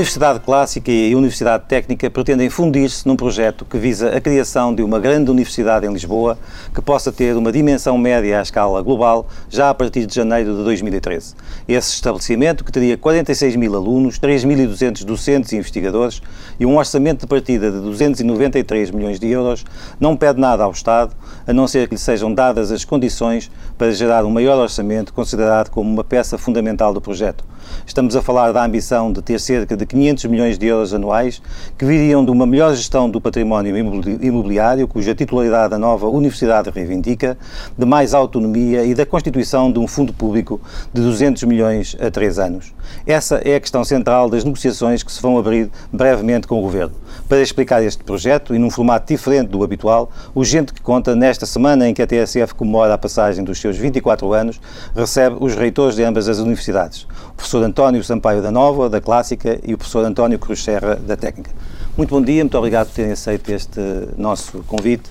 Universidade Clássica e a Universidade Técnica pretendem fundir-se num projeto que visa a criação de uma grande universidade em Lisboa que possa ter uma dimensão média à escala global já a partir de janeiro de 2013. Esse estabelecimento, que teria 46 mil alunos, 3.200 docentes e investigadores e um orçamento de partida de 293 milhões de euros, não pede nada ao Estado, a não ser que lhe sejam dadas as condições para gerar um maior orçamento considerado como uma peça fundamental do projeto. Estamos a falar da ambição de ter cerca de 500 milhões de euros anuais que viriam de uma melhor gestão do património imobiliário, cuja titularidade a nova Universidade reivindica, de mais autonomia e da constituição de um fundo público de 200 milhões a três anos. Essa é a questão central das negociações que se vão abrir brevemente com o Governo. Para explicar este projeto, e num formato diferente do habitual, o Gente que Conta, nesta semana em que a TSF comemora a passagem dos seus 24 anos, recebe os reitores de ambas as universidades, professor António Sampaio da Nova, da Clássica, e o professor António Cruz Serra, da Técnica. Muito bom dia, muito obrigado por terem aceito este nosso convite.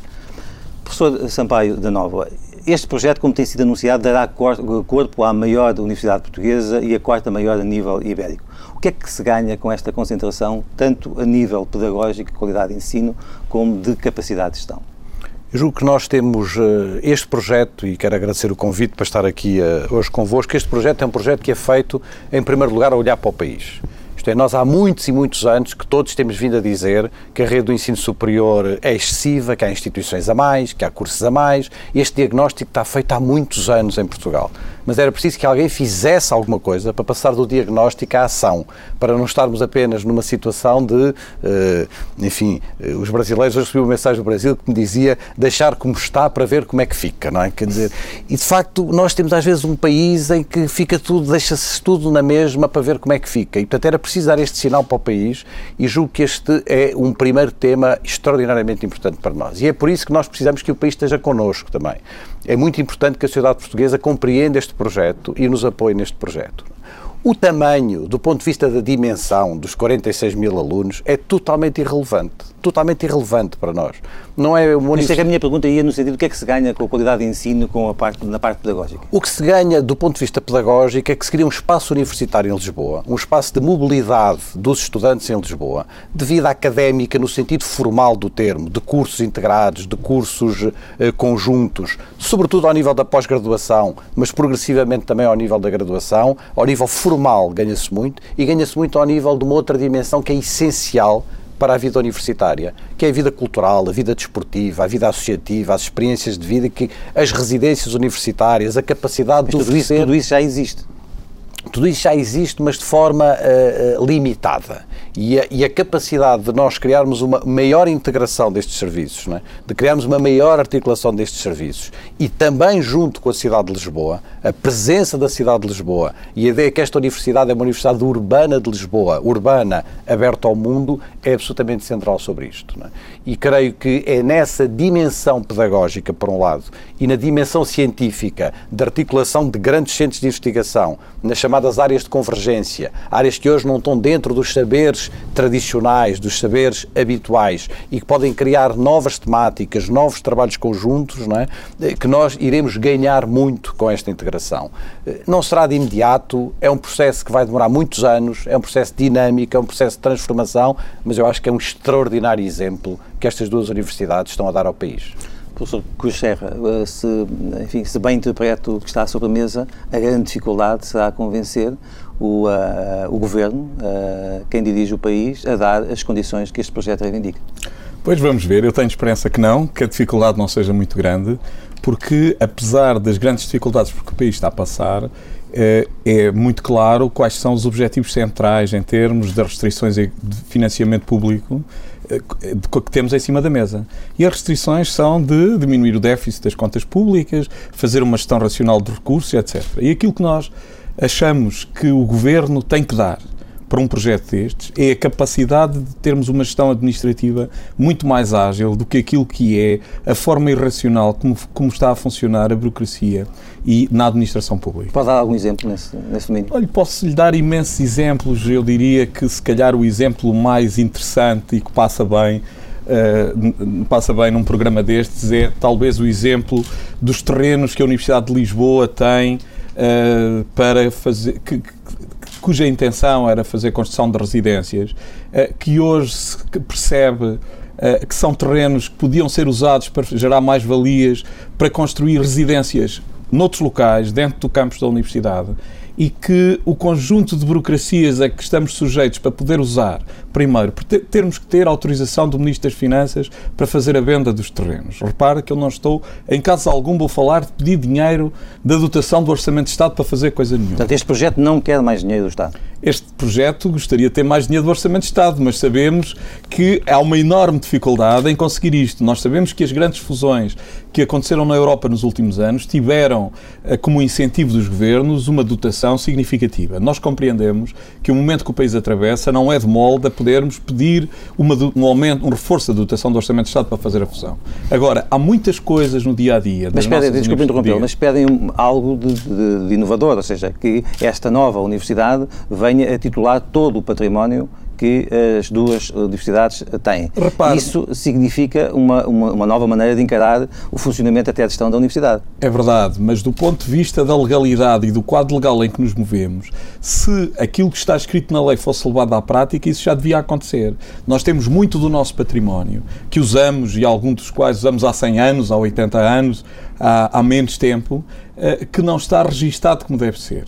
Professor Sampaio da Nova, este projeto, como tem sido anunciado, dará corpo à maior universidade portuguesa e a quarta maior a nível ibérico. O que é que se ganha com esta concentração, tanto a nível pedagógico, qualidade de ensino, como de capacidade de gestão? Eu julgo que nós temos uh, este projeto, e quero agradecer o convite para estar aqui uh, hoje convosco. Este projeto é um projeto que é feito, em primeiro lugar, a olhar para o país. Isto é, nós há muitos e muitos anos que todos temos vindo a dizer que a rede do ensino superior é excessiva, que há instituições a mais, que há cursos a mais. Este diagnóstico está feito há muitos anos em Portugal mas era preciso que alguém fizesse alguma coisa para passar do diagnóstico à ação, para não estarmos apenas numa situação de, eh, enfim, eh, os brasileiros, hoje recebi uma mensagem do Brasil que me dizia deixar como está para ver como é que fica, não é? Quer dizer, e de facto nós temos às vezes um país em que fica tudo, deixa-se tudo na mesma para ver como é que fica, e portanto era preciso dar este sinal para o país e julgo que este é um primeiro tema extraordinariamente importante para nós. E é por isso que nós precisamos que o país esteja connosco também. É muito importante que a sociedade portuguesa compreenda este projeto e nos apoie neste projeto. O tamanho, do ponto de vista da dimensão dos 46 mil alunos, é totalmente irrelevante. Totalmente irrelevante para nós. Não é uma Mas é que a minha pergunta ia no sentido do que é que se ganha com a qualidade de ensino com a parte, na parte pedagógica? O que se ganha do ponto de vista pedagógico é que se cria um espaço universitário em Lisboa, um espaço de mobilidade dos estudantes em Lisboa, de vida académica no sentido formal do termo, de cursos integrados, de cursos eh, conjuntos, sobretudo ao nível da pós-graduação, mas progressivamente também ao nível da graduação, ao nível formal ganha-se muito e ganha-se muito ao nível de uma outra dimensão que é essencial para a vida universitária, que é a vida cultural, a vida desportiva, a vida associativa, as experiências de vida, que as residências universitárias, a capacidade Mas de tudo isso, tudo isso já existe. Tudo isso já existe, mas de forma uh, limitada. E a, e a, capacidade de nós criarmos uma maior integração destes serviços, é? de criarmos uma maior articulação destes serviços e também junto com a cidade de Lisboa, a presença da cidade de Lisboa e a ideia que esta universidade é uma universidade urbana de Lisboa, urbana, aberta ao mundo, é absolutamente central sobre isto. É? E creio que é nessa dimensão pedagógica, por um lado, e na dimensão científica, de articulação de grandes centros de investigação, nas chamadas áreas de convergência, áreas que hoje não estão dentro dos saberes tradicionais, dos saberes habituais e que podem criar novas temáticas, novos trabalhos conjuntos, não é? que nós iremos ganhar muito com esta integração. Não será de imediato, é um processo que vai demorar muitos anos, é um processo dinâmico, é um processo de transformação, mas eu acho que é um extraordinário exemplo que estas duas universidades estão a dar ao país. Professor Cruz Serra, eh, se, enfim, se bem interpreto o que está sobre a mesa, a grande dificuldade será convencer o, uh, o Governo, uh, quem dirige o país, a dar as condições que este projeto reivindica. Pois vamos ver, eu tenho esperança que não, que a dificuldade não seja muito grande, porque apesar das grandes dificuldades por que o país está a passar, é muito claro quais são os objetivos centrais em termos de restrições de financiamento público que temos em cima da mesa. E as restrições são de diminuir o déficit das contas públicas, fazer uma gestão racional de recursos, etc. E aquilo que nós achamos que o governo tem que dar para um projeto destes é a capacidade de termos uma gestão administrativa muito mais ágil do que aquilo que é a forma irracional como, como está a funcionar a burocracia e na administração pública. Pode dar algum exemplo nesse, nesse domínio? Olha, posso lhe dar imensos exemplos. Eu diria que se calhar o exemplo mais interessante e que passa bem Uh, passa bem num programa destes é talvez o exemplo dos terrenos que a Universidade de Lisboa tem uh, para fazer que, cuja intenção era fazer construção de residências, uh, que hoje se percebe que são terrenos que podiam ser usados para gerar mais valias, para construir residências noutros locais, dentro do campus da universidade, e que o conjunto de burocracias a que estamos sujeitos para poder usar, primeiro, termos que ter autorização do Ministro das Finanças para fazer a venda dos terrenos. Repara que eu não estou, em caso algum, vou falar de pedir dinheiro da dotação do Orçamento de Estado para fazer coisa nenhuma. Portanto, este projeto não quer mais dinheiro do Estado? Este projeto gostaria de ter mais dinheiro do Orçamento de Estado, mas sabemos que há uma enorme dificuldade em conseguir isto. Nós sabemos que as grandes fusões que aconteceram na Europa nos últimos anos tiveram eh, como incentivo dos governos uma dotação significativa. Nós compreendemos que o momento que o país atravessa não é de molde a podermos pedir uma, um aumento, um reforço da dotação do Orçamento de Estado para fazer a fusão. Agora, há muitas coisas no dia a dia. Mas pedem, desculpe interromper, mas pedem algo de, de, de inovador, ou seja, que esta nova universidade venha venha a titular todo o património que as duas universidades têm. Repare, Isso significa uma, uma, uma, nova maneira de encarar o funcionamento até a gestão da universidade. É verdade, mas do ponto de vista da legalidade e do quadro legal em que nos movemos, se aquilo que está escrito na lei fosse levado à prática, isso já devia acontecer. Nós temos muito do nosso património que usamos, e alguns dos quais usamos há 100 anos, há 80 anos, há, há menos tempo, eh, que não está registado como deve ser.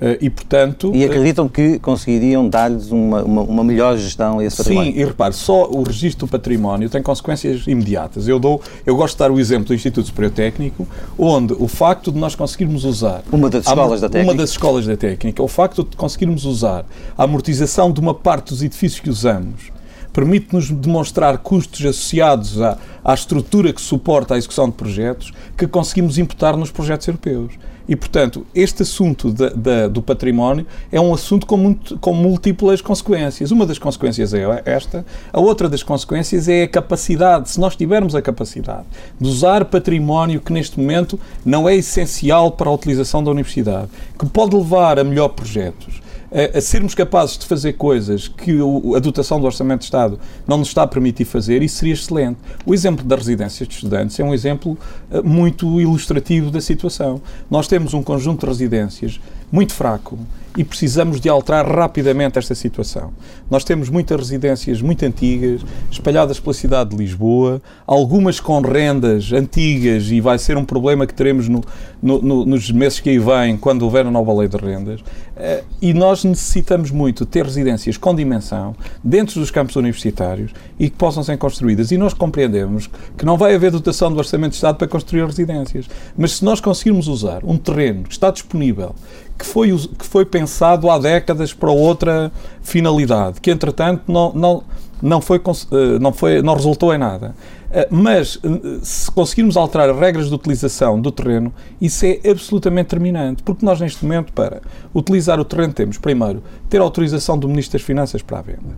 Eh, e, portanto... E acreditam que conseguiriam dar-lhes uma, uma, uma, melhor gestão a esse património? Sim, e repare, só o registro do património tem consequências imediatas. Eu, dou, eu gosto de dar o exemplo do Instituto Superior Técnico, onde o facto de nós conseguirmos usar... Uma das escolas a, da técnica? Uma das escolas da técnica. O facto de conseguirmos usar a amortização de uma parte dos edifícios que usamos permite-nos demonstrar custos associados à, à estrutura que suporta a execução de projetos que conseguimos imputar nos projetos europeus. E, portanto, este assunto de, de, do património é um assunto com, muito, com múltiplas consequências. Uma das consequências é esta, a outra das consequências é a capacidade, se nós tivermos a capacidade de usar património que neste momento não é essencial para a utilização da universidade, que pode levar a melhor projetos, a, a, sermos capazes de fazer coisas que o, a dotação do Orçamento de Estado não nos está a permitir fazer, isso seria excelente. O exemplo das residências de estudantes é um exemplo uh, muito ilustrativo da situação. Nós temos um conjunto de residências muito fraco e precisamos de alterar rapidamente esta situação. Nós temos muitas residências muito antigas, espalhadas pela cidade de Lisboa, algumas com rendas antigas e vai ser um problema que teremos no, no, no, nos meses que aí vêm, quando houver a nova lei de rendas. Eh, e nós necessitamos muito ter residências com dimensão dentro dos campos universitários e que possam ser construídas. E nós compreendemos que não vai haver dotação do Orçamento de Estado para construir residências. Mas se nós conseguirmos usar um terreno que está disponível, que foi, que foi pensado há décadas para outra finalidade, que entretanto não, não, não, foi, eh, não, foi, não resultou em nada. Eh, mas eh, se conseguirmos alterar as regras de utilização do terreno, isso é absolutamente determinante, porque nós neste momento, para utilizar o terreno, temos primeiro ter autorização do Ministro das Finanças para a venda.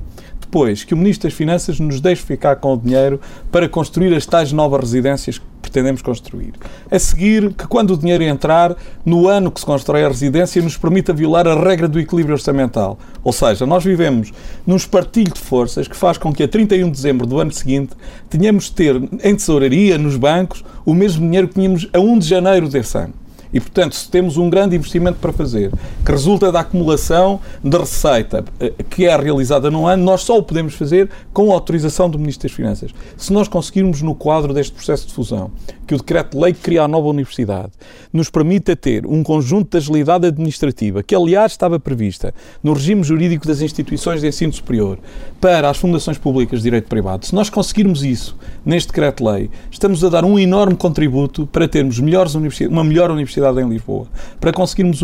Depois, que o Ministro das Finanças nos deixe ficar com o dinheiro para construir as tais novas residências pretendemos construir. A seguir, que quando o dinheiro entrar, no ano que se constrói a residência, nos permita violar a regra do equilíbrio orçamental. Ou seja, nós vivemos num espartilho de forças que faz com que a 31 de dezembro do ano seguinte tenhamos de ter em tesouraria, nos bancos, o mesmo dinheiro que tínhamos a 1 de janeiro desse ano. E, portanto, se temos um grande investimento para fazer, que resulta da acumulação de receita eh, que é realizada num ano, nós só o podemos fazer com a autorização do Ministro das Finanças. Se nós conseguirmos, no quadro deste processo de fusão, que o decreto-lei que cria a nova universidade nos permita ter um conjunto de agilidade administrativa, que aliás estava prevista no regime jurídico das instituições de ensino superior para as fundações públicas de direito privado, se nós conseguirmos isso neste decreto-lei, estamos a dar um enorme contributo para termos melhores uma melhor universidade em Lisboa, para conseguirmos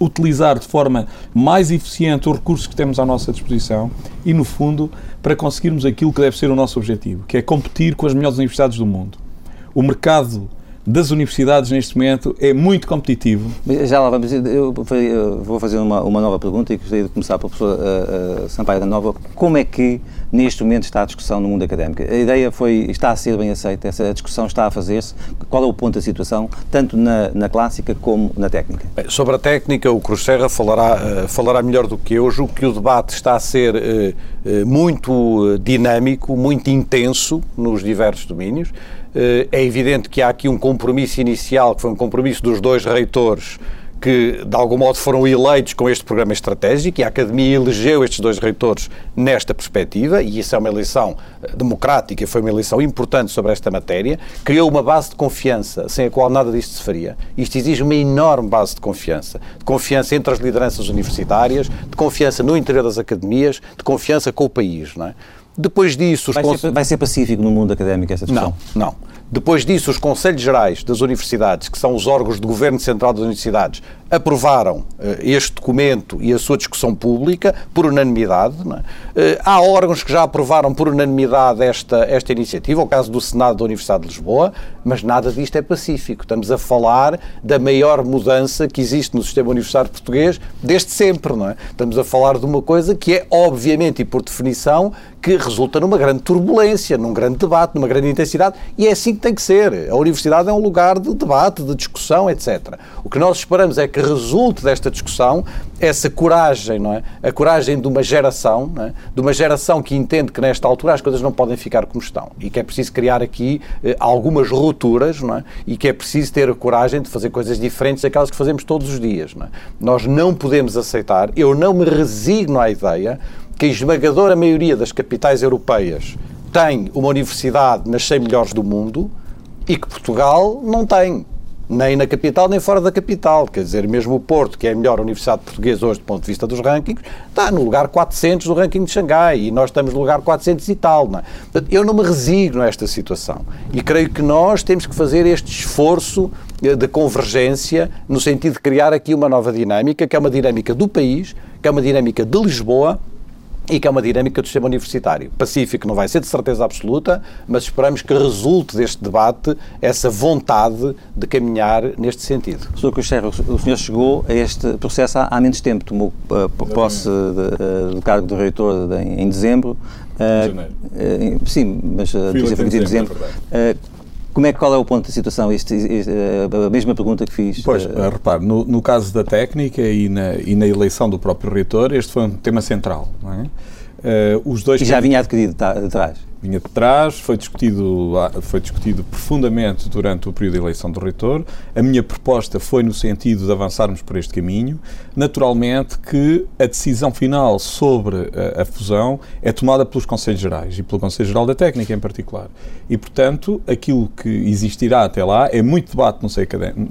utilizar de forma mais eficiente os recursos que temos à nossa disposição e, no fundo, para conseguirmos aquilo que deve ser o nosso objetivo, que é competir com as melhores universidades do mundo. O mercado das universidades neste momento é muito competitivo. Já lá vamos, eu vou fazer uma, uma nova pergunta e gostaria de começar pela professora uh, uh, Sampaio da Nova. Como é que neste momento está a discussão no mundo académico? A ideia foi, está a ser bem aceita, essa discussão está a fazer-se. Qual é o ponto da situação, tanto na, na clássica como na técnica? Bem, sobre a técnica, o Cruz Serra falará, uh, falará melhor do que eu. Julgo que o debate está a ser muito dinâmico, muito intenso nos diversos domínios. Eh, é evidente que há aqui um compromisso inicial, que foi um compromisso dos dois reitores, que de algum modo foram eleitos com este programa estratégico e a Academia elegeu estes dois reitores nesta perspectiva, e isso é uma eleição eh, democrática, foi uma eleição importante sobre esta matéria, criou uma base de confiança sem a qual nada disto se faria. Isto exige uma enorme base de confiança, de confiança entre as lideranças universitárias, de confiança no interior das academias, de confiança com o país, não é? Depois disso... Vai, ser, vai ser pacífico no mundo académico essa discussão? Não, não. Depois disso, os Conselhos Gerais das Universidades, que são os órgãos de governo central das universidades, aprovaram uh, este documento e a sua discussão pública por unanimidade. Uh, há órgãos que já aprovaram por unanimidade esta, esta iniciativa, o caso do Senado da Universidade de Lisboa, mas nada disto é pacífico. Estamos a falar da maior mudança que existe no sistema universitário português desde sempre, não é? Estamos a falar de uma coisa que é, obviamente e por definição, que resulta numa grande turbulência, num grande debate, numa grande intensidade, e é assim que tem que ser. A universidade é um lugar de debate, de discussão, etc. O que nós esperamos é que resulte desta discussão essa coragem, não é? A coragem de uma geração, é? de uma geração que entende que nesta altura as coisas não podem ficar como estão e que é preciso criar aqui eh, algumas rupturas, não é? E que é preciso ter a coragem de fazer coisas diferentes daquelas que fazemos todos os dias, não é? Nós não podemos aceitar, eu não me resigno à ideia que a esmagadora maioria das capitais europeias tem uma universidade nas 100 melhores do mundo e que Portugal não tem nem na capital nem fora da capital. Quer dizer, mesmo o Porto, que é a melhor universidade portuguesa hoje do ponto de vista dos rankings, está no lugar 400 do ranking de Xangai e nós estamos no lugar 400 e tal. Não é? Portanto, eu não me resigno a esta situação e creio que nós temos que fazer este esforço eh, de convergência no sentido de criar aqui uma nova dinâmica, que é uma dinâmica do país, que é uma dinâmica de Lisboa, e que é uma dinâmica do sistema universitário. Pacífico não vai ser de certeza absoluta, mas esperamos que resulte deste debate essa vontade de caminhar neste sentido. Sr. Cocheiro, o senhor chegou a este processo há, há menos tempo, tomou uh, posse de, uh, do cargo de reitor de, em, em, dezembro. Uh, janeiro. Uh, sim, mas uh, foi em dezembro. dezembro. Como é, qual é o ponto da situação? Isto, isto, a mesma pergunta que fiz. Pois, uh, repare, no, no, caso da técnica e na, e na eleição do próprio reitor, este foi um tema central. Não é? Uh, os dois e já vinha adquirido de trás? Vinha de trás, foi discutido, foi discutido profundamente durante o período de eleição do reitor. A minha proposta foi no sentido de avançarmos por este caminho. Naturalmente que a decisão final sobre a, a fusão é tomada pelos Conselhos Gerais e pelo Conselho Geral da Técnica em particular. E, portanto, aquilo que existirá até lá é muito debate no,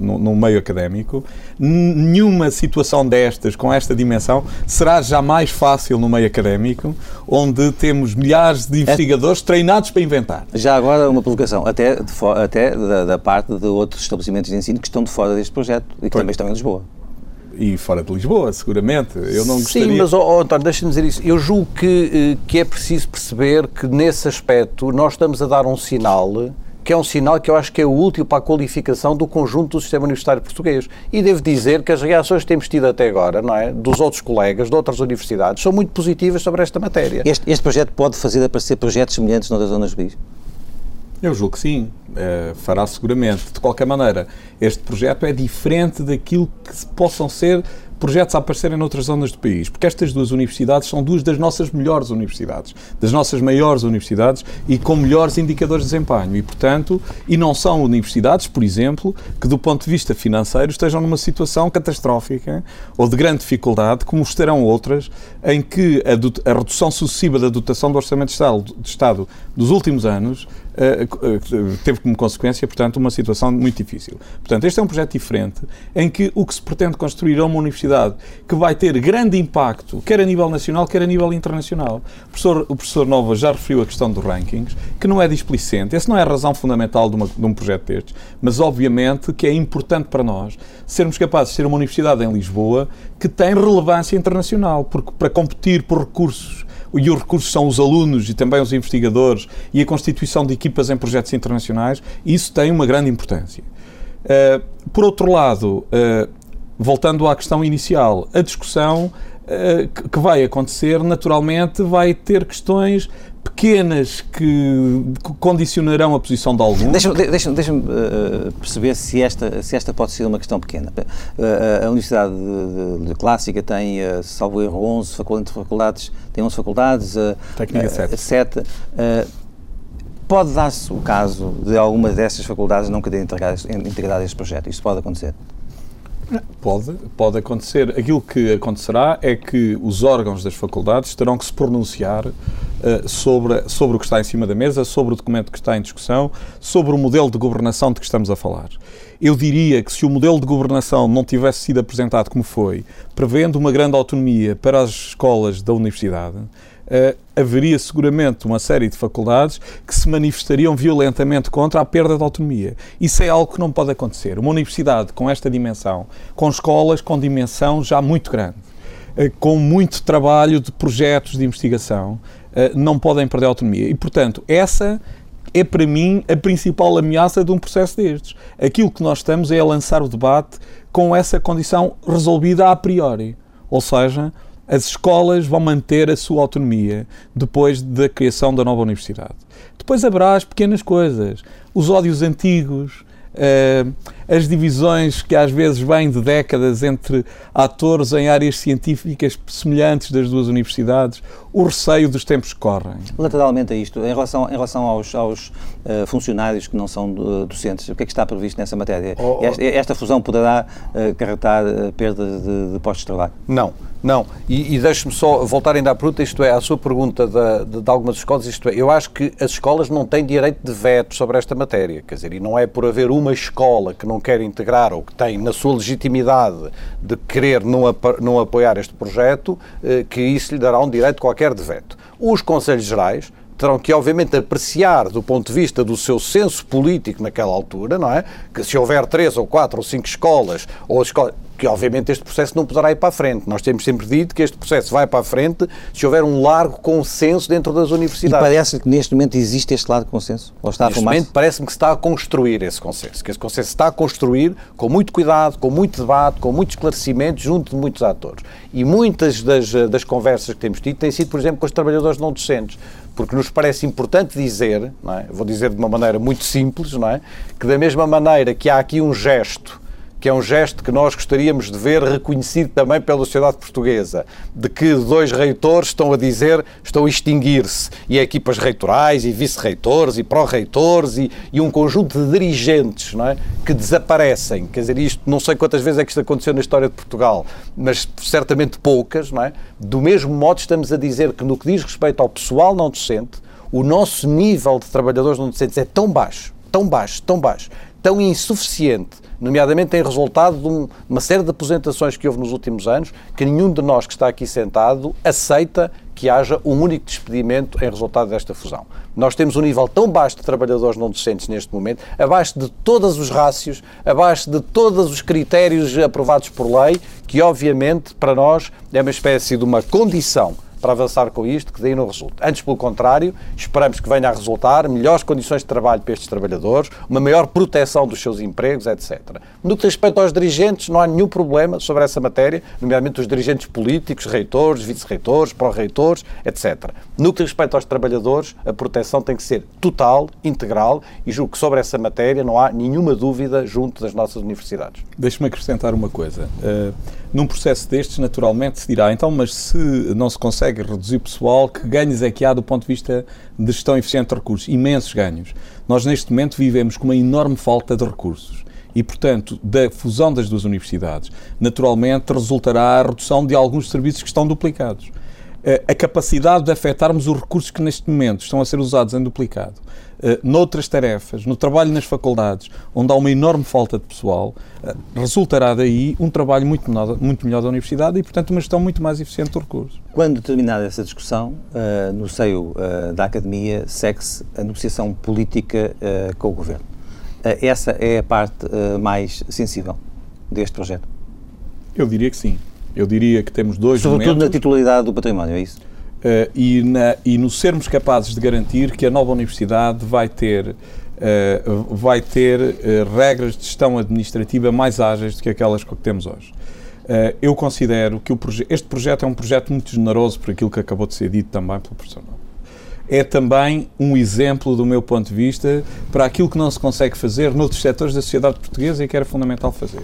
no, no meio académico. Nenhuma situação destas, com esta dimensão, será jamais fácil no meio académico, onde temos milhares de é investigadores treinados para inventar. Já agora uma provocação, até, até da, da, parte de outros estabelecimentos de ensino que estão de fora deste projeto e que pois. também estão em Lisboa. E fora de Lisboa, seguramente. Eu não gostaria... Sim, mas, oh, oh, António, deixa-me dizer isso. Eu julgo que, eh, que é preciso perceber que, nesse aspecto, nós estamos a dar um sinal que é um sinal que eu acho que é útil para a qualificação do conjunto do sistema universitário português. E devo dizer que as reações que temos tido até agora, não é, dos outros colegas de outras universidades, são muito positivas sobre esta matéria. Este, este projeto pode fazer aparecer projetos semelhantes noutras zonas do país? Eu julgo que sim, uh, fará seguramente. De qualquer maneira, este projeto é diferente daquilo que possam ser projetos a aparecerem noutras zonas do país, porque estas duas universidades são duas das nossas melhores universidades, das nossas maiores universidades e com melhores indicadores de desempenho. E, portanto, e não são universidades, por exemplo, que do ponto de vista financeiro estejam numa situação catastrófica ou de grande dificuldade, como estarão outras, em que a, a redução sucessiva da dotação do Orçamento de Estado, de Estado dos últimos anos uh, teve como consequência, portanto, uma situação muito difícil. Portanto, este é um projeto diferente, em que o que se pretende construir é uma universidade universidade que vai ter grande impacto, quer a nível nacional, quer a nível internacional. O professor, o professor Nova já referiu a questão dos rankings, que não é displicente, essa não é a razão fundamental de, uma, de um projeto destes, mas obviamente que é importante para nós sermos capazes de ser uma universidade em Lisboa que tem relevância internacional, porque para competir por recursos e os recursos são os alunos e também os investigadores e a constituição de equipas em projetos internacionais, isso tem uma grande importância. Uh, por outro lado, uh, voltando à questão inicial, a discussão uh, que vai acontecer, naturalmente, vai ter questões pequenas que condicionarão a posição de alguns. Deixa-me deixa, deixa uh, perceber se esta, se esta pode ser uma questão pequena. Uh, a Universidade de, de, de Clássica tem, uh, salvo erro, 11 faculdades, tem 11 faculdades. Técnica 7. 7 pode dar-se o caso de alguma dessas faculdades não querer integrar, integrar este projeto. Isso pode acontecer? Pode, pode acontecer. Aquilo que acontecerá é que os órgãos das faculdades terão que se pronunciar uh, sobre, sobre o que está em cima da mesa, sobre o documento que está em discussão, sobre o modelo de governação de que estamos a falar. Eu diria que se o modelo de governação não tivesse sido apresentado como foi, prevendo uma grande autonomia para as escolas da universidade, uh, haveria seguramente uma série de faculdades que se manifestariam violentamente contra a perda de autonomia. Isso é algo que não pode acontecer. Uma universidade com esta dimensão, com escolas com dimensão já muito grande, uh, com muito trabalho de projetos de investigação, uh, não podem perder autonomia. E, portanto, essa é para mim a principal ameaça de um processo destes. Aquilo que nós estamos é a lançar o debate com essa condição resolvida a priori. Ou seja, as escolas vão manter a sua autonomia depois da criação da nova universidade. Depois haverá as pequenas coisas, os ódios antigos, Uh, as divisões que às vezes vêm de décadas entre atores em áreas científicas semelhantes das duas universidades, o receio dos tempos que correm. Lateralmente a isto, em relação, em relação aos, aos uh, funcionários que não são docentes, o que é que está previsto nessa matéria? Oh, oh. Esta, esta, fusão poderá uh, acarretar perdas de, de postos de trabalho? Não. Não, e, e deixe-me só voltar ainda à pergunta, isto é, à sua pergunta de, de, de, algumas escolas, isto é, eu acho que as escolas não têm direito de veto sobre esta matéria, quer dizer, e não é por haver uma escola que não quer integrar ou que tem na sua legitimidade de querer não, não apoiar este projeto, eh, que isso lhe dará um direito qualquer de veto. Os Conselhos Gerais terão que, obviamente, apreciar do ponto de vista do seu senso político naquela altura, não é? Que se houver três ou quatro ou cinco escolas, ou escolas, que obviamente este processo não poderá ir para a frente. Nós temos sempre dito que este processo vai para a frente se houver um largo consenso dentro das universidades. E parece que neste momento existe este largo consenso? Ou está neste momento parece-me que se está a construir esse consenso, que esse consenso está a construir com muito cuidado, com muito debate, com muito esclarecimento junto de muitos atores. E muitas das, das conversas que temos tido têm sido, por exemplo, com os trabalhadores não docentes porque nos parece importante dizer, é? vou dizer de uma maneira muito simples, não é? que da mesma maneira que há aqui um gesto que é um gesto que nós gostaríamos de ver reconhecido também pela sociedade portuguesa, de que dois reitores estão a dizer, estão a extinguir-se, e equipas reitorais, e vice-reitores, e pró-reitores, e, e, um conjunto de dirigentes não é, que desaparecem. Quer dizer, isto, não sei quantas vezes é que isto aconteceu na história de Portugal, mas certamente poucas, não é? Do mesmo modo, estamos a dizer que no que diz respeito ao pessoal não docente, o nosso nível de trabalhadores não docentes é tão baixo, tão baixo, tão baixo, tão insuficiente nomeadamente tem resultado de um, uma série de aposentações que houve nos últimos anos, que nenhum de nós que está aqui sentado aceita que haja um único despedimento em resultado desta fusão. Nós temos um nível tão baixo de trabalhadores não docentes neste momento, abaixo de todos os rácios, abaixo de todos os critérios aprovados por lei, que obviamente para nós é uma espécie de uma condição para avançar com isto, que daí não resulta. Antes, pelo contrário, esperamos que venha a resultar melhores condições de trabalho para estes trabalhadores, uma maior proteção dos seus empregos, etc. No que diz respeito aos dirigentes, não há nenhum problema sobre essa matéria, nomeadamente os dirigentes políticos, reitores, vice-reitores, pró-reitores, etc. No que diz respeito aos trabalhadores, a proteção tem que ser total, integral, e julgo que sobre essa matéria não há nenhuma dúvida junto das nossas universidades. Deixe-me acrescentar uma coisa. Uh, num processo destes, naturalmente, se dirá, então, mas se não se consegue reduzir pessoal, que ganhos é que há do ponto de vista de gestão eficiente de recursos? Imensos ganhos. Nós, neste momento, vivemos com uma enorme falta de recursos. E, portanto, da fusão das duas universidades, naturalmente resultará a redução de alguns serviços que estão duplicados. Eh, a capacidade de afetarmos os recursos que neste momento estão a ser usados em duplicado uh, noutras tarefas, no trabalho nas faculdades, onde há uma enorme falta de pessoal, uh, resultará daí um trabalho muito melhor, muito melhor da universidade e, portanto, uma gestão muito mais eficiente do recurso. Quando terminada essa discussão, no seio da academia, segue-se a negociação política com o governo. essa é a parte mais sensível deste projeto? Eu diria que sim. Eu diria que temos dois Sobretudo momentos... na titularidade do património, é isso? Uh, e, na, e no sermos capazes de garantir que a nova universidade vai ter, uh, vai ter uh, regras de gestão administrativa mais ágeis do que aquelas que temos hoje. eu considero que proje este projeto é um projeto muito generoso por aquilo que acabou de ser dito também pelo professor É também um exemplo, do meu ponto de vista, para aquilo que não se consegue fazer noutros setores da sociedade portuguesa e que era fundamental fazer.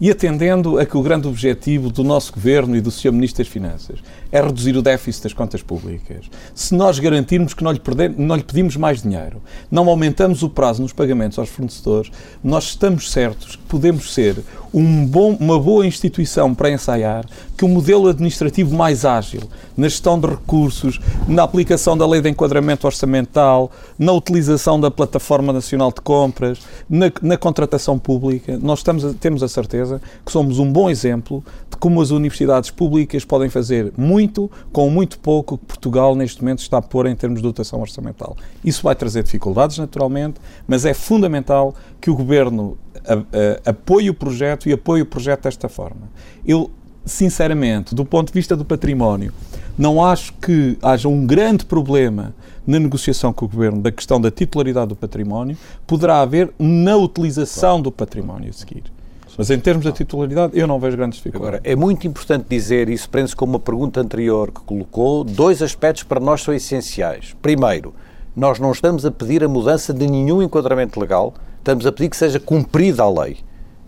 E atendendo a que o grande objetivo do nosso Governo e do Sr. Ministro das Finanças é reduzir o déficit das contas públicas, se nós garantirmos que não lhe, perdemos, não lhe pedimos mais dinheiro, não aumentamos o prazo nos pagamentos aos fornecedores, nós estamos certos que podemos ser um bom, uma boa instituição para ensaiar que um modelo administrativo mais ágil na gestão de recursos, na aplicação da lei de enquadramento orçamental, na utilização da plataforma nacional de compras, na, na contratação pública, nós estamos temos a certeza que somos um bom exemplo de como as universidades públicas podem fazer muito com muito pouco que Portugal neste momento está a pôr em termos de dotação orçamental. Isso vai trazer dificuldades, naturalmente, mas é fundamental que o Governo a, a, apoie o projeto e apoie o projeto desta forma. Eu, sinceramente, do ponto de vista do património, não acho que haja um grande problema na negociação com o Governo da questão da titularidade do património, poderá haver na utilização do património a seguir. Mas em termos da titularidade, eu não vejo grandes dificuldades. Agora, é muito importante dizer, isso prende-se com uma pergunta anterior que colocou, dois aspectos para nós são essenciais. Primeiro, nós não estamos a pedir a mudança de nenhum enquadramento legal, estamos a pedir que seja cumprida a lei.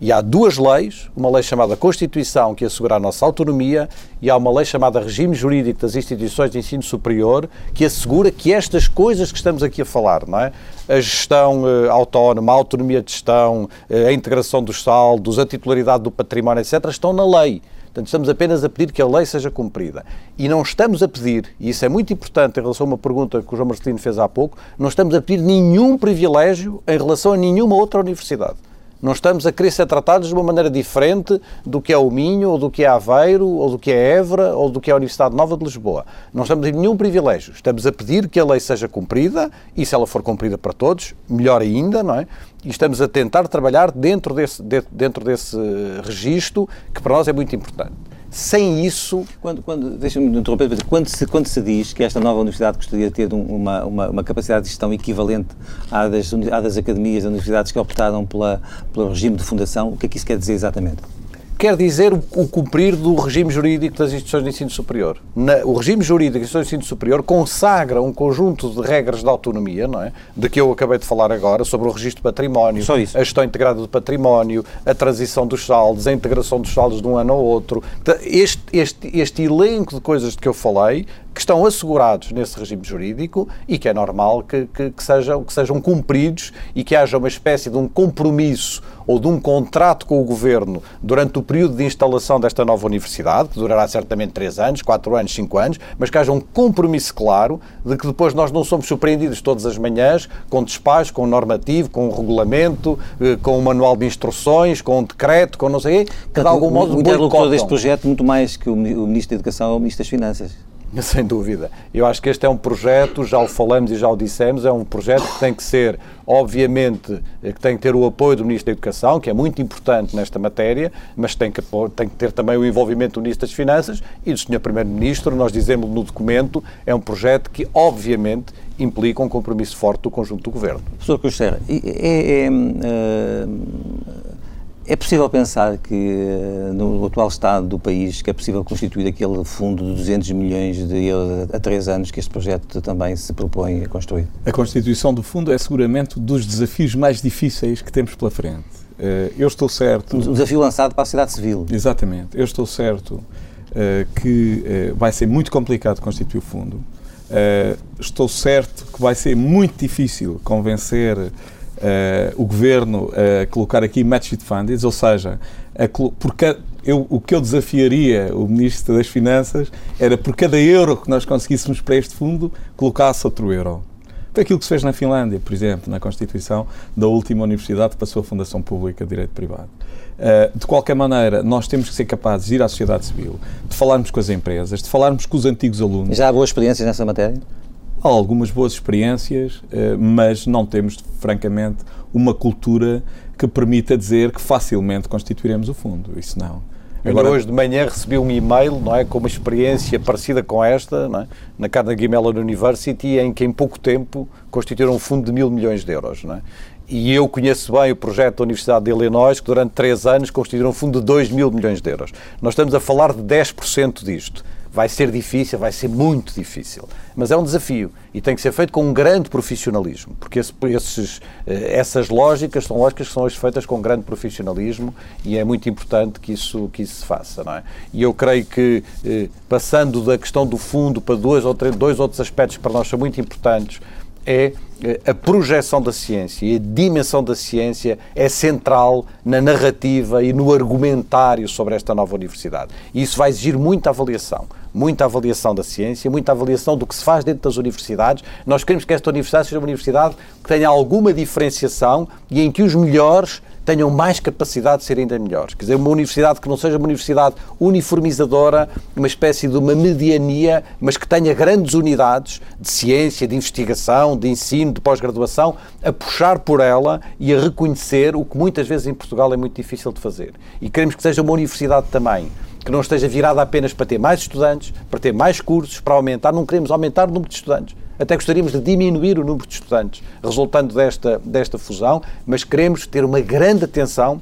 E há duas leis, uma lei chamada Constituição, que assegura a nossa autonomia, e há uma lei chamada Regime Jurídico das Instituições de Ensino Superior, que assegura que estas coisas que estamos aqui a falar, não é? A gestão eh, autónoma, a autonomia de gestão, eh, a integração dos saldos, a titularidade do património, etc., estão na lei. Portanto, estamos apenas a pedir que a lei seja cumprida. E não estamos a pedir, e isso é muito importante em relação a uma pergunta que o João Marcelino fez há pouco, não estamos a pedir nenhum privilégio em relação a nenhuma outra universidade. Não estamos a querer ser tratados de uma maneira diferente do que é o Minho, ou do que é Aveiro, ou do que é Évora, ou do que é a Universidade Nova de Lisboa. Não estamos a nenhum privilégio. Estamos a pedir que a lei seja cumprida, e se ela for cumprida para todos, melhor ainda, não é? E estamos a tentar trabalhar dentro desse, dentro desse registro, que para nós é muito importante. Sem isso. Quando, quando, Deixa-me interromper, quando se, quando se diz que esta nova universidade gostaria de ter uma, uma, uma capacidade de gestão equivalente à das, à das academias, das universidades que optaram pela, pelo regime de fundação, o que é que isso quer dizer exatamente? Quer dizer o, o, cumprir do regime jurídico das instituições de ensino superior. Na, o regime jurídico das instituições de ensino superior consagra um conjunto de regras de autonomia, não é? De que eu acabei de falar agora, sobre o registro de património, a gestão integrada do património, a transição dos saldos, a integração dos saldos de um ano ao outro. Este, este, este elenco de coisas de que eu falei que estão assegurados nesse regime jurídico e que é normal que, que, que, sejam, que sejam cumpridos e que haja uma espécie de um compromisso ou de um contrato com o Governo durante o período de instalação desta nova universidade, que durará certamente 3 anos, 4 anos, 5 anos, mas que haja um compromisso claro de que depois nós não somos surpreendidos todas as manhãs com despacho, com normativo, com regulamento, eh, com um manual de instruções, com um decreto, com não sei o quê, que de algum modo o interlocutor deste projeto, muito mais que o Ministro da Educação, é o Ministro das Finanças. Sem dúvida. Eu acho que este é um projeto, já o falamos e já o dissemos, é um projeto que tem que ser, obviamente, eh, que tem que ter o apoio do Ministro da Educação, que é muito importante nesta matéria, mas tem que, tem que ter também o envolvimento do Ministro das Finanças e do Sr. Primeiro-Ministro. Nós dizemos no documento, é um projeto que, obviamente, implica um compromisso forte do conjunto do Governo. Professor Costeira, é, é, é é possível pensar que, eh, no atual estado do país, que é possível constituir aquele fundo de 200 milhões de euros a três anos que este projeto também se propõe a construir? A constituição do fundo é seguramente um dos desafios mais difíceis que temos pela frente. Eh, eu estou certo... Um desafio lançado para a sociedade civil. Exatamente. Eu estou certo eh, que vai ser muito complicado constituir o fundo. Estou certo que vai ser muito difícil convencer uh, o governo a colocar aqui match fundings, ou seja, porque eu, o que eu desafiaria o Ministro das Finanças era por cada euro que nós conseguíssemos para este fundo, colocasse outro euro. Foi aquilo que se fez na Finlândia, por exemplo, na Constituição da última universidade que passou a Fundação Pública de Direito Privado. Uh, de qualquer maneira, nós temos que ser capazes de ir à sociedade civil, de falarmos com as empresas, de falarmos com os antigos alunos. Já há boas experiências nessa matéria? Há algumas boas experiências, eh, mas não temos, francamente, uma cultura que permita dizer que facilmente constituiremos o fundo. Isso não. Agora, hoje de manhã recebi um e-mail, não é, com uma experiência parecida com esta, é, na Carnegie Mellon University, em que em pouco tempo constituíram um fundo de mil milhões de euros, não é? E eu conheço bem o projeto da Universidade de Illinois, que durante três anos constituíram um fundo de 2 mil milhões de euros. Nós estamos a falar de 10% disto. Vai ser difícil, vai ser muito difícil. Mas é um desafio e tem que ser feito com um grande profissionalismo, porque esse, esses, eh, essas lógicas são lógicas que são hoje feitas com grande profissionalismo e é muito importante que isso, que isso se faça. Não é? E eu creio que, eh, passando da questão do fundo para dois, ou três, dois outros aspectos que para nós são muito importantes, é eh, a projeção da ciência e a dimensão da ciência é central na narrativa e no argumentário sobre esta nova universidade. E isso vai exigir muita avaliação. Muita avaliação da ciência, muita avaliação do que se faz dentro das universidades. Nós queremos que esta universidade seja uma universidade que tenha alguma diferenciação e em que os melhores tenham mais capacidade de ser ainda melhores. Quer dizer, uma universidade que não seja uma universidade uniformizadora, uma espécie de uma mediania, mas que tenha grandes unidades de ciência, de investigação, de ensino, de pós-graduação, a puxar por ela e a reconhecer o que muitas vezes em Portugal é muito difícil de fazer. E queremos que seja uma universidade também que não esteja virada apenas para ter mais estudantes, para ter mais cursos, para aumentar, não queremos aumentar o número de estudantes até gostaríamos de diminuir o número de estudantes resultando desta, desta fusão, mas queremos ter uma grande atenção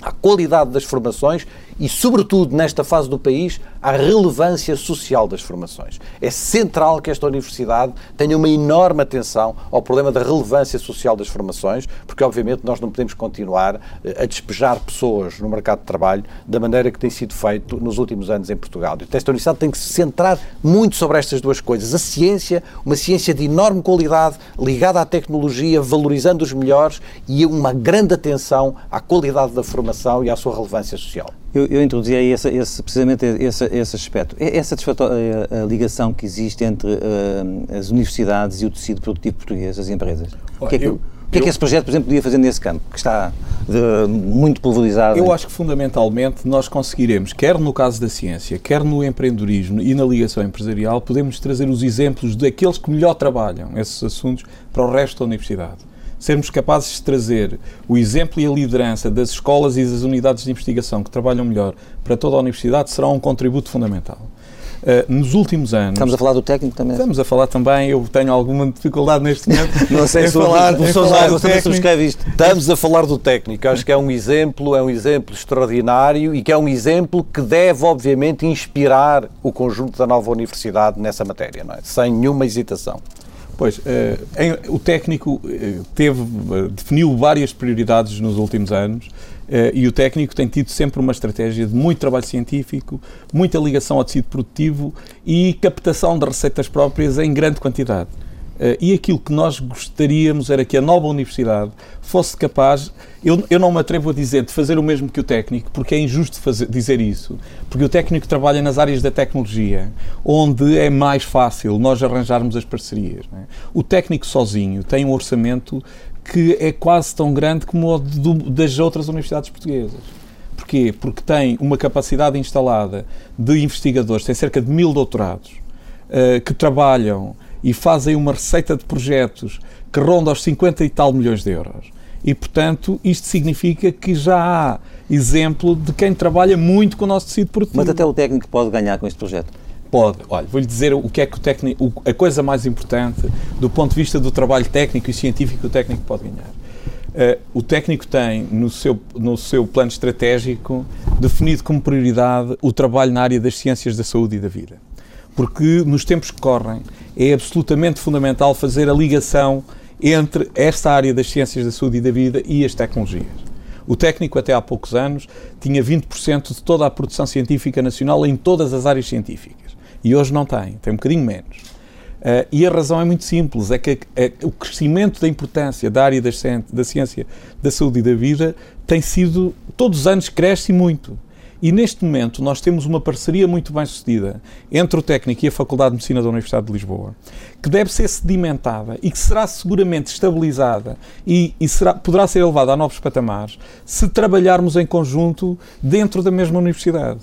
à qualidade das formações e, sobretudo, nesta fase do país, à relevância social das formações. É central que esta universidade tenha uma enorme atenção ao problema da relevância social das formações, porque, obviamente, nós não podemos continuar eh, a despejar pessoas no mercado de trabalho da maneira que tem sido feito nos últimos anos em Portugal. E esta universidade tem que se centrar muito sobre estas duas coisas. A ciência, uma ciência de enorme qualidade, ligada à tecnologia, valorizando os melhores e uma grande atenção à qualidade da formação e à sua relevância social. Eu, eu introduzi aí esse, esse, precisamente esse, esse aspecto. É, é satisfatória a ligação que existe entre uh, as universidades e o tecido produtivo português, as empresas? o que é que, eu, que, é que esse projeto, por exemplo, podia fazer nesse campo, que está de, muito pulverizado? Eu acho que, fundamentalmente, nós conseguiremos, quer no caso da ciência, quer no empreendedorismo e na ligação empresarial, podemos trazer os exemplos daqueles que melhor trabalham esses assuntos para o resto da universidade sermos capazes de trazer o exemplo e a liderança das escolas e das unidades de investigação que trabalham melhor para toda a universidade será um contributo fundamental. Uh, nos últimos anos. Estamos a falar do técnico também? Estamos a falar também, eu tenho alguma dificuldade neste momento. não sei se falar, o professor também subscreve isto. Estamos a falar do técnico, acho que é um exemplo, é um exemplo extraordinário e que é um exemplo que deve, obviamente, inspirar o conjunto da nova universidade nessa matéria, não é? sem nenhuma hesitação. Pois, uh, em, o técnico uh, teve, uh, definiu várias prioridades nos últimos anos e o técnico tem tido sempre uma estratégia de muito trabalho científico, muita ligação ao tecido produtivo e captação de receitas próprias em grande quantidade. Uh, e aquilo que nós gostaríamos era que a nova universidade fosse capaz, eu, eu não me atrevo a dizer de fazer o mesmo que o técnico, porque é injusto fazer, dizer isso, porque o técnico trabalha nas áreas da tecnologia, onde é mais fácil nós arranjarmos as parcerias. É? O técnico sozinho tem um orçamento que é quase tão grande como o do, das outras universidades portuguesas. Porquê? Porque tem uma capacidade instalada de investigadores, tem cerca de mil doutorados, uh, que trabalham e fazem uma receita de projetos que ronda aos 50 e tal milhões de euros. E, portanto, isto significa que já há exemplo de quem trabalha muito com o nosso tecido produtivo. Mas até o técnico pode ganhar com este projeto? Pode. Olha, vou-lhe dizer o que é que o técnico, a coisa mais importante do ponto de vista do trabalho técnico e científico que o técnico pode ganhar. Uh, o técnico tem no seu, no seu plano estratégico definido como prioridade o trabalho na área das ciências da saúde e da vida porque nos tempos que correm é absolutamente fundamental fazer a ligação entre esta área das ciências da saúde e da vida e as tecnologias. O técnico, até há poucos anos, tinha 20% de toda a produção científica nacional em todas as áreas científicas. E hoje não tem, tem um bocadinho menos. Uh, e a razão é muito simples: é que é, o crescimento da importância da área da ciência da saúde e da vida tem sido, todos os anos, cresce muito. E neste momento nós temos uma parceria muito bem sucedida entre o técnico e a Faculdade de Medicina da Universidade de Lisboa, que deve ser sedimentada e que será seguramente estabilizada e, e será, poderá ser elevada a novos patamares se trabalharmos em conjunto dentro da mesma universidade.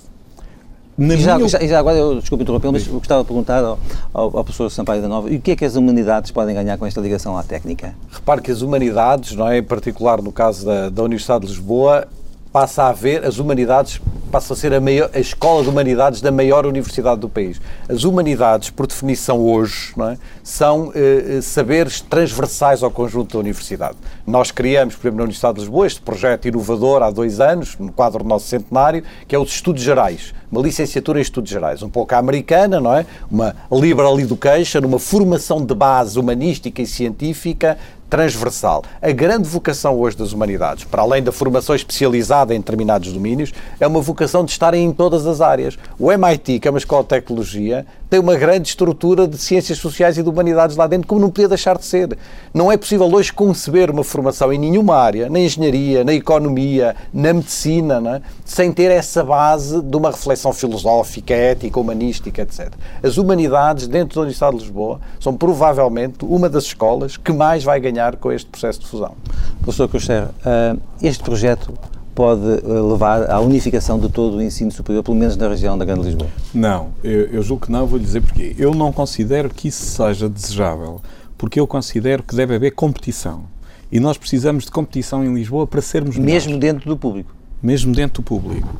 e já, minha... já, já, agora, eu, desculpe interromper, mas eu gostava de perguntar ao, ao, ao, professor Sampaio da Nova, e o que é que as humanidades podem ganhar com esta ligação à técnica? Repare que as humanidades, não é, em particular no caso da, da Universidade de Lisboa, passa a haver as humanidades passa a ser a, maior, a escola de humanidades da maior universidade do país. As humanidades, por definição hoje, é? são eh, eh, saberes transversais ao conjunto da universidade. Nós criamos, por exemplo, na Universidade de Lisboa, este projeto inovador há dois anos, no quadro do nosso centenário, que é os Estudos Gerais, uma licenciatura em Estudos Gerais, um pouco americana, não é? Uma liberal education, uma formação de base humanística e científica transversal. A grande vocação hoje das humanidades, para além da formação especializada em determinados domínios, é uma vocação de estarem em todas as áreas. O MIT, que é uma escola de tecnologia, tem uma grande estrutura de ciências sociais e de humanidades lá dentro, como não podia deixar de ser. Não é possível hoje conceber uma formação em nenhuma área, na engenharia, na economia, na medicina, é? sem ter essa base de uma reflexão filosófica, ética, humanística, etc. As humanidades, dentro da Universidade de Lisboa, são provavelmente uma das escolas que mais vai ganhar com este processo de fusão. Professor Coster, eh, este projeto pode eh, levar à unificação de todo o ensino superior, pelo menos na região da Grande Lisboa? Não, eu, eu julgo que não, vou lhe dizer porquê. Eu não considero que isso seja desejável, porque eu considero que deve haver competição. E nós precisamos de competição em Lisboa para sermos melhores. Mesmo dentro do público? Mesmo dentro do público.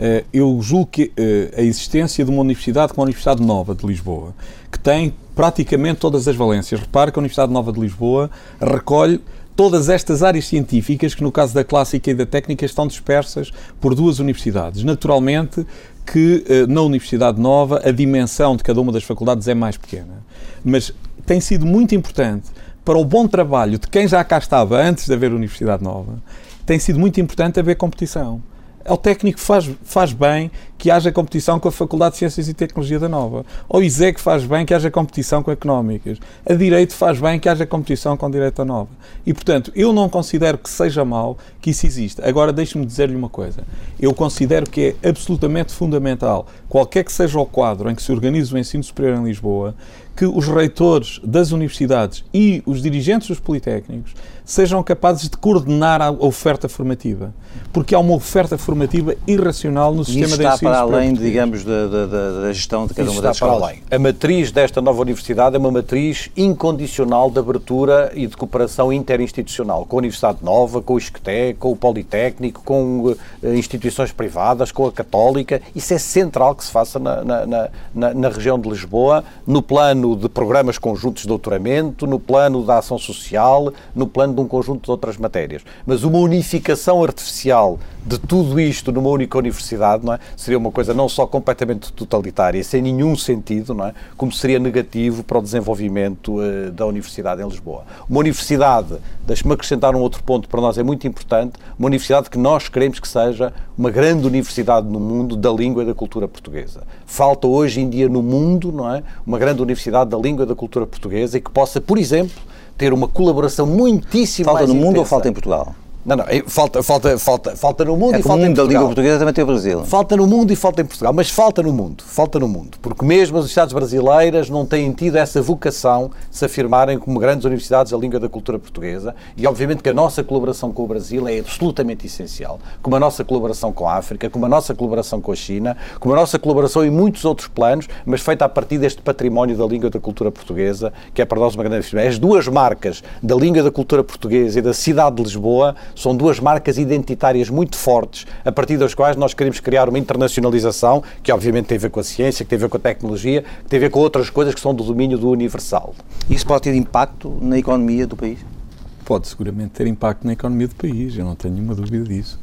Eh, eu julgo que eh, a existência de uma universidade como a Universidade Nova de Lisboa, que tem praticamente todas as valências. Repare que a Universidade Nova de Lisboa recolhe todas estas áreas científicas, que no caso da clássica e da técnica estão dispersas por duas universidades. Naturalmente que eh, na Universidade Nova a dimensão de cada uma das faculdades é mais pequena. Mas tem sido muito importante para o bom trabalho de quem já cá estava antes de haver Universidade Nova, tem sido muito importante haver competição ao técnico faz, faz bem que haja competição com a Faculdade de Ciências e Tecnologia da Nova. Ao ISEC faz bem que haja competição com Económicas. A Direito faz bem que haja competição com Direito da Nova. E, portanto, eu não considero que seja mau que isso exista. Agora, deixe-me dizer-lhe uma coisa. Eu considero que é absolutamente fundamental, qualquer que seja o quadro em que se organiza o ensino superior em Lisboa, que os reitores das universidades e os dirigentes dos politécnicos sejam capazes de coordenar a oferta formativa. Porque há uma oferta formativa irracional no sistema de ensino para além, digamos, da, da, da, gestão de cada Isso uma das escolas. para além. A matriz desta nova universidade é uma matriz incondicional de abertura e de cooperação interinstitucional, com a Universidade Nova, com o ISCTE, com o Politécnico, com uh, instituições privadas, com a Católica. Isso é central que se faça na, na, na, na região de Lisboa, no plano de programas conjuntos de doutoramento, no plano da ação social, no plano de um conjunto de outras matérias. Mas uma unificação artificial de tudo isto numa única universidade não é? seria uma coisa não só completamente totalitária, sem nenhum sentido, não é? como seria negativo para o desenvolvimento uh, da universidade em Lisboa. Uma universidade, deixe-me acrescentar um outro ponto para nós é muito importante, uma universidade que nós queremos que seja uma grande universidade no mundo da língua e da cultura portuguesa. Falta hoje em dia no mundo não é? uma grande universidade da língua e da cultura portuguesa e que possa, por exemplo, ter uma colaboração muitíssimo falta mais no mundo intensa. ou falta em Portugal? Não, não, falta, falta, falta, falta no mundo é e falta mundo em Portugal. da língua portuguesa também tem o Brasil. Falta no mundo e falta em Portugal, mas falta no mundo, falta no mundo, porque mesmo as universidades brasileiras não têm tido essa vocação de se afirmarem como grandes universidades da língua da cultura portuguesa e obviamente que a nossa colaboração com o Brasil é absolutamente essencial, como a nossa colaboração com a África, como a nossa colaboração com a China, como a nossa colaboração em muitos outros planos, mas feita a partir deste património da língua da cultura portuguesa, que é para nós uma grande As duas marcas da língua da cultura portuguesa e da cidade de Lisboa são duas marcas identitárias muito fortes, a partir das quais nós queremos criar uma internacionalização, que obviamente tem a ver com a ciência, que tem a ver com a tecnologia, que tem a ver com outras coisas que são do domínio do universal. Isso pode ter impacto na economia do país? Pode seguramente ter impacto na economia do país, eu não tenho nenhuma dúvida disso.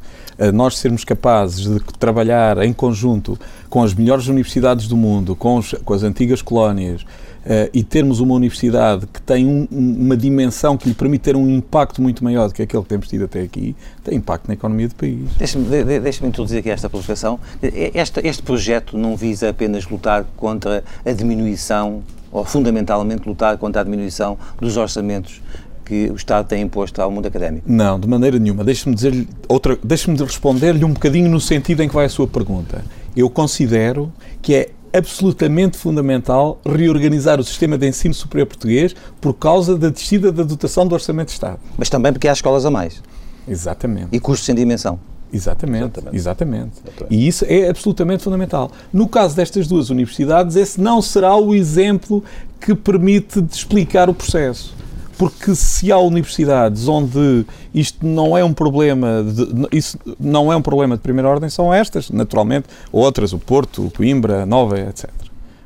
Nós sermos capazes de trabalhar em conjunto com as melhores universidades do mundo, com, os, com as antigas colónias, uh, e termos uma universidade que tem um, uma dimensão que lhe permite ter um impacto muito maior do que aquele que temos tido até aqui, tem impacto na economia do país. Deixa-me de, deixa introduzir aqui esta provocação. Este, este projeto não visa apenas lutar contra a diminuição, ou fundamentalmente lutar contra a diminuição dos orçamentos que o Estado tem imposto ao mundo académico? Não, de maneira nenhuma. Deixe-me dizer outra, deixe-me responder-lhe um bocadinho no sentido em que vai a sua pergunta. Eu considero que é absolutamente fundamental reorganizar o sistema de ensino superior português por causa da descida da dotação do Orçamento de Estado. Mas também porque há escolas a mais. Exatamente. E custos sem dimensão. Exatamente, exatamente, exatamente. E isso é absolutamente fundamental. No caso destas duas universidades, esse não será o exemplo que permite explicar o processo. Porque se há universidades onde isto não é um problema, de, isso não é um problema de primeira ordem, são estas, naturalmente, outras, o Porto, o Coimbra, Nova, etc.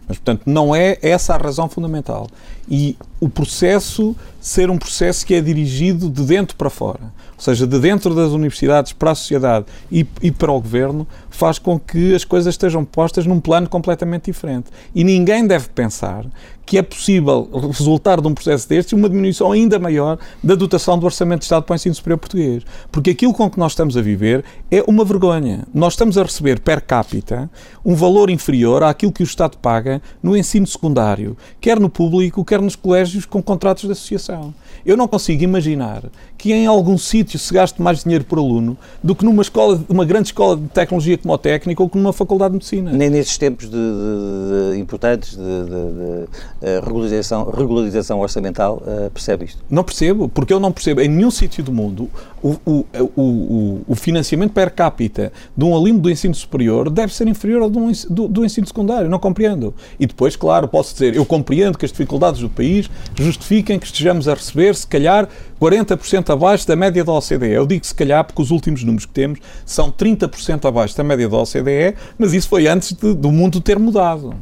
Mas, portanto, não é essa a razão fundamental. E o processo ser um processo que é dirigido de dentro para fora, ou seja, de dentro das universidades para a sociedade e, e, para o governo, faz com que as coisas estejam postas num plano completamente diferente. E ninguém deve pensar que é possível resultar de um processo destes uma diminuição ainda maior da dotação do Orçamento de Estado para o ensino superior português. Porque aquilo com que nós estamos a viver é uma vergonha. Nós estamos a receber per capita um valor inferior àquilo que o Estado paga no ensino secundário, quer no público, quer nos colégios com contratos de associação. Eu não consigo imaginar que em algum sítio se gaste mais dinheiro por aluno do que numa escola, uma grande escola de tecnologia como a técnica ou que numa faculdade de medicina. Nem nesses tempos de, de, de importantes de, de uh, regularização, regularização orçamental uh, percebe isto? Não percebo, porque eu não percebo em nenhum sítio do mundo o, o, o, o, financiamento per capita de um aluno do ensino superior deve ser inferior ao do, do, do ensino secundário. Não compreendo. E depois, claro, posso dizer, eu compreendo que as dificuldades do país justifiquem que estejamos a receber, se calhar, 40% abaixo da média da OCDE. Eu digo se calhar porque os últimos números que temos são 30% abaixo da média da OCDE, mas isso foi antes de, do mundo ter mudado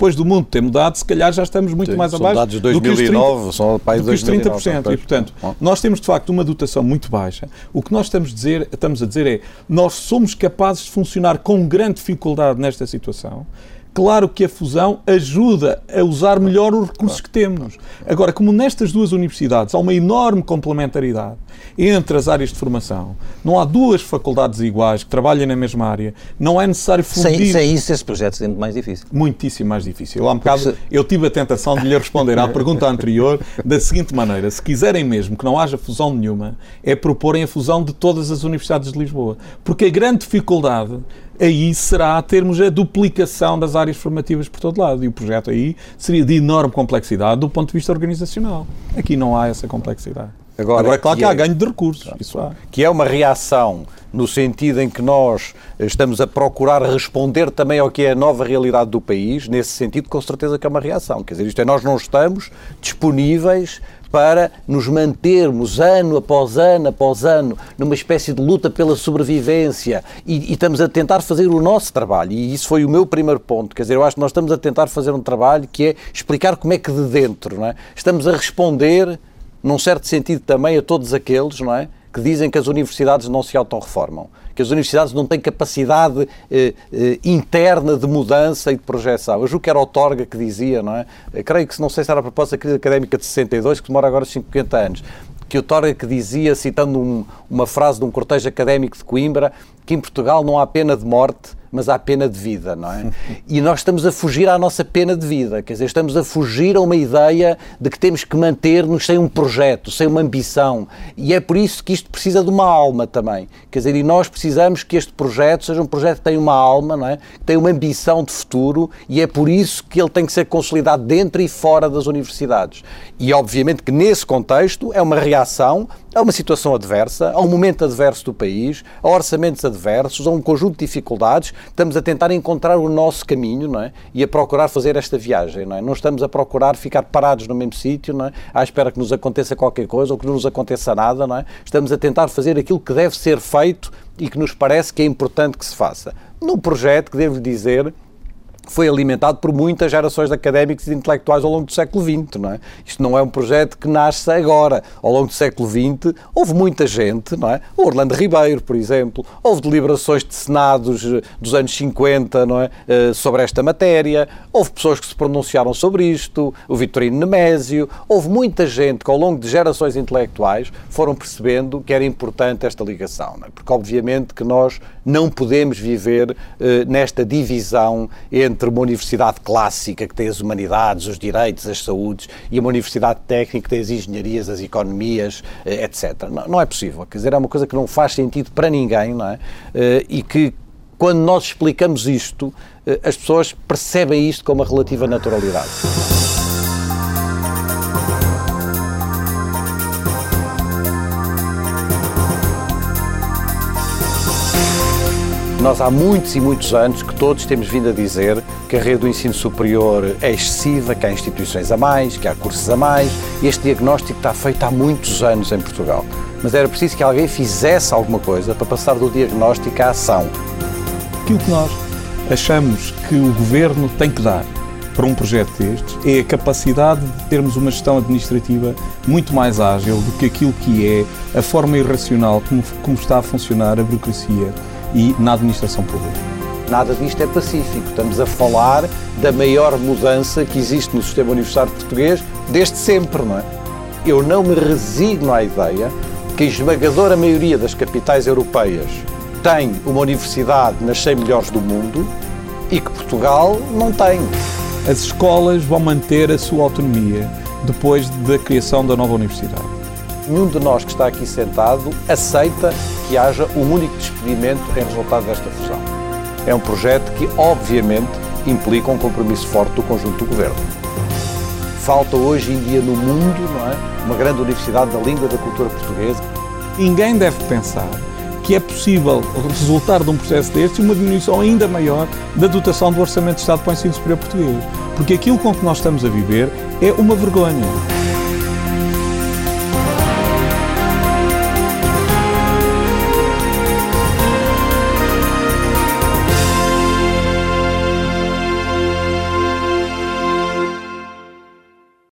depois do mundo ter mudado, se calhar já estamos muito Sim, mais abaixo dados de 2009, do que os 30%. São do que os 30%. E, portanto, nós temos de facto uma dotação muito baixa. O que nós estamos a dizer, estamos a dizer é nós somos capazes de funcionar com grande dificuldade nesta situação Claro que a fusão ajuda a usar melhor os recursos que temos. Agora, como nestas duas universidades há uma enorme complementaridade entre as áreas de formação, não há duas faculdades iguais que trabalhem na mesma área, não é necessário fundir... Sem, sem isso, esse projeto é muito mais difícil. Muitíssimo mais difícil. Há um bocado, eu tive a tentação de lhe responder à pergunta anterior da seguinte maneira: se quiserem mesmo que não haja fusão nenhuma, é proporem a fusão de todas as universidades de Lisboa. Porque a grande dificuldade aí será termos a duplicação das áreas formativas por todo lado. E o projeto aí seria de enorme complexidade do ponto de vista organizacional. Aqui não há essa complexidade. Agora, Agora é claro que, que há é, ganho de recursos. Isso há. Que é uma reação no sentido em que nós estamos a procurar responder também ao que é a nova realidade do país, nesse sentido, com certeza que é uma reação. Quer dizer, isto é, nós não estamos disponíveis para nos mantermos ano após ano após ano numa espécie de luta pela sobrevivência e, e, estamos a tentar fazer o nosso trabalho. E isso foi o meu primeiro ponto. Quer dizer, eu acho que nós estamos a tentar fazer um trabalho que é explicar como é que de dentro não é? estamos a responder, num certo sentido também, a todos aqueles não é? Que dizem que as universidades não se autorreformam, que as universidades não têm capacidade eh, eh, interna de mudança e de projeção. Eu julgo que era o Torga que dizia, não é? Eu creio que, não sei se era a proposta da crise académica de 62, que demora agora 50 anos, que o Torga que dizia, citando um, uma frase de um cortejo académico de Coimbra, que em Portugal não há pena de morte, mas há pena de vida, não é? E nós estamos a fugir à nossa pena de vida, quer dizer, estamos a fugir a uma ideia de que temos que manter-nos sem um projeto, sem uma ambição. E é por isso que isto precisa de uma alma também. Quer dizer, e nós precisamos que este projeto seja um projeto que tenha uma alma, não é? Que tenha uma ambição de futuro e é por isso que ele tem que ser consolidado dentro e fora das universidades. E obviamente que nesse contexto é uma reação a uma situação adversa, a um momento adverso do país, a orçamentos adversos, a um conjunto de dificuldades. Estamos a tentar encontrar o nosso caminho não é? e a procurar fazer esta viagem. Não, é? não estamos a procurar ficar parados no mesmo sítio, não é? à espera que nos aconteça qualquer coisa ou que não nos aconteça nada. Não é? Estamos a tentar fazer aquilo que deve ser feito e que nos parece que é importante que se faça. Num projeto que, devo dizer, foi alimentado por muitas gerações de académicos e de intelectuais ao longo do século XX. Não é? Isto não é um projeto que nasce agora. Ao longo do século XX houve muita gente, não é? O Orlando Ribeiro, por exemplo, houve deliberações de senados eh, dos anos 50 não é? Eh, sobre esta matéria, houve pessoas que se pronunciaram sobre isto, o Vitorino Nemésio, houve muita gente que ao longo de gerações intelectuais foram percebendo que era importante esta ligação, é? porque obviamente que nós não podemos viver eh, nesta divisão entre entre uma universidade clássica que tem as humanidades, os direitos, as saúdes e uma universidade técnica que tem as engenharias, as economias, eh, etc. Não, não é possível. Quer dizer, é uma coisa que não faz sentido para ninguém, não é? Eh, e que quando nós explicamos isto, eh, as pessoas percebem isto com uma relativa naturalidade. Nós há muitos e muitos anos que todos temos vindo a dizer que a rede do ensino superior é excessiva, que há instituições a mais, que há cursos a mais. Este diagnóstico está feito há muitos anos em Portugal. Mas era preciso que alguém fizesse alguma coisa para passar do diagnóstico à ação. Aquilo que nós achamos que o governo tem que dar para um projeto destes é a capacidade de termos uma gestão administrativa muito mais ágil do que aquilo que é a forma irracional como, como está a funcionar a burocracia e na administração pública. Nada disto é pacífico. Estamos a falar da maior mudança que existe no sistema universitário português desde sempre, não é? Eu não me resigno à ideia que a esmagadora maioria das capitais europeias tem uma universidade nas 100 melhores do mundo e que Portugal não tem. As escolas vão manter a sua autonomia depois da criação da nova universidade. Nenhum de nós que está aqui sentado aceita que haja um único despedimento em resultado desta fusão. É um projeto que, obviamente, implica um compromisso forte do conjunto do governo. Falta hoje em dia no mundo não é, uma grande universidade da língua e da cultura portuguesa. Ninguém deve pensar que é possível resultar de um processo deste uma diminuição ainda maior da dotação do Orçamento de Estado para o ensino superior português. Porque aquilo com que nós estamos a viver é uma vergonha.